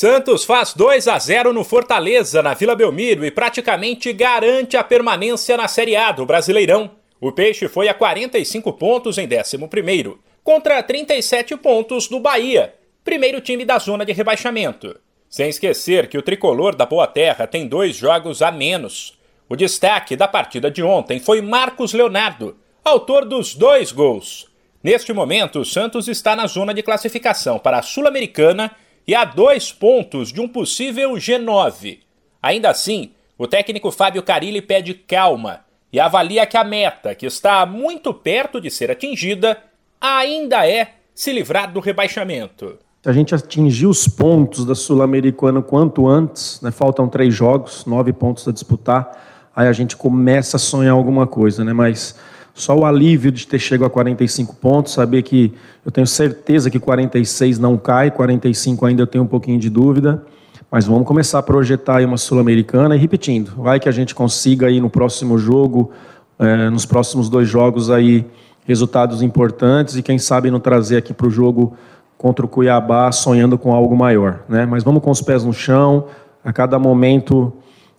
Santos faz 2 a 0 no Fortaleza, na Vila Belmiro, e praticamente garante a permanência na Série A do Brasileirão. O Peixe foi a 45 pontos em 11, contra 37 pontos do Bahia, primeiro time da zona de rebaixamento. Sem esquecer que o tricolor da Boa Terra tem dois jogos a menos. O destaque da partida de ontem foi Marcos Leonardo, autor dos dois gols. Neste momento, o Santos está na zona de classificação para a Sul-Americana e a dois pontos de um possível G9. Ainda assim, o técnico Fábio Carilli pede calma e avalia que a meta, que está muito perto de ser atingida, ainda é se livrar do rebaixamento. Se a gente atingir os pontos da Sul-Americana quanto antes, né, faltam três jogos, nove pontos a disputar, aí a gente começa a sonhar alguma coisa, né? Mas só o alívio de ter chegado a 45 pontos, saber que eu tenho certeza que 46 não cai, 45 ainda eu tenho um pouquinho de dúvida, mas vamos começar a projetar aí uma Sul-Americana e repetindo, vai que a gente consiga aí no próximo jogo, é, nos próximos dois jogos aí, resultados importantes e quem sabe não trazer aqui para o jogo contra o Cuiabá sonhando com algo maior, né? Mas vamos com os pés no chão, a cada momento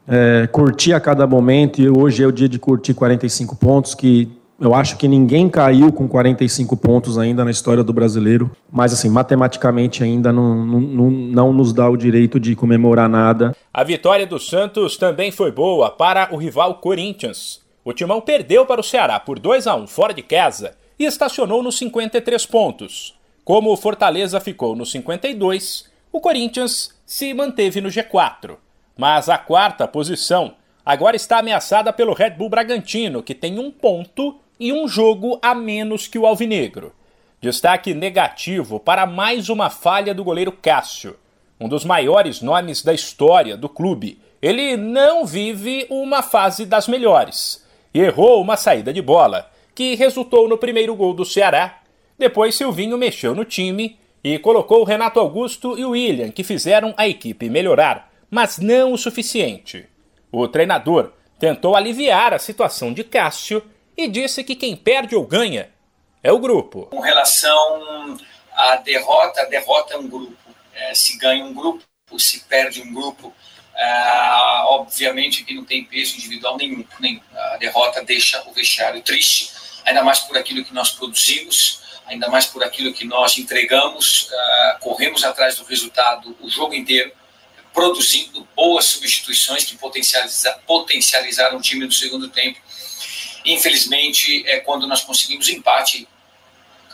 é, curtir a cada momento, e hoje é o dia de curtir 45 pontos, que eu acho que ninguém caiu com 45 pontos ainda na história do brasileiro, mas assim, matematicamente ainda não, não, não, nos dá o direito de comemorar nada. A vitória do Santos também foi boa para o rival Corinthians. O Timão perdeu para o Ceará por 2 a 1 fora de casa e estacionou nos 53 pontos. Como o Fortaleza ficou nos 52, o Corinthians se manteve no G4. Mas a quarta posição agora está ameaçada pelo Red Bull Bragantino, que tem um ponto e um jogo a menos que o Alvinegro. Destaque negativo para mais uma falha do goleiro Cássio, um dos maiores nomes da história do clube. Ele não vive uma fase das melhores e errou uma saída de bola, que resultou no primeiro gol do Ceará. Depois Silvinho mexeu no time e colocou Renato Augusto e o William, que fizeram a equipe melhorar, mas não o suficiente. O treinador tentou aliviar a situação de Cássio e disse que quem perde ou ganha é o grupo. Com relação à derrota, a derrota é um grupo. É, se ganha um grupo, se perde um grupo, é, obviamente que não tem peso individual nenhum. A derrota deixa o vestiário triste, ainda mais por aquilo que nós produzimos, ainda mais por aquilo que nós entregamos, é, corremos atrás do resultado o jogo inteiro, produzindo boas substituições que potencializa, potencializaram o time no segundo tempo Infelizmente, é quando nós conseguimos empate,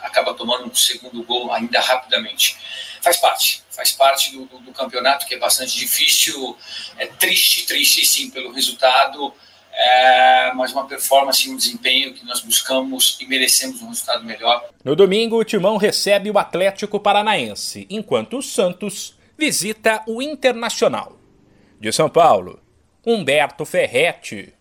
acaba tomando um segundo gol ainda rapidamente. Faz parte, faz parte do, do, do campeonato que é bastante difícil, é triste, triste sim pelo resultado, é, mas uma performance e um desempenho que nós buscamos e merecemos um resultado melhor. No domingo, o Timão recebe o Atlético Paranaense, enquanto o Santos visita o Internacional. De São Paulo, Humberto Ferretti.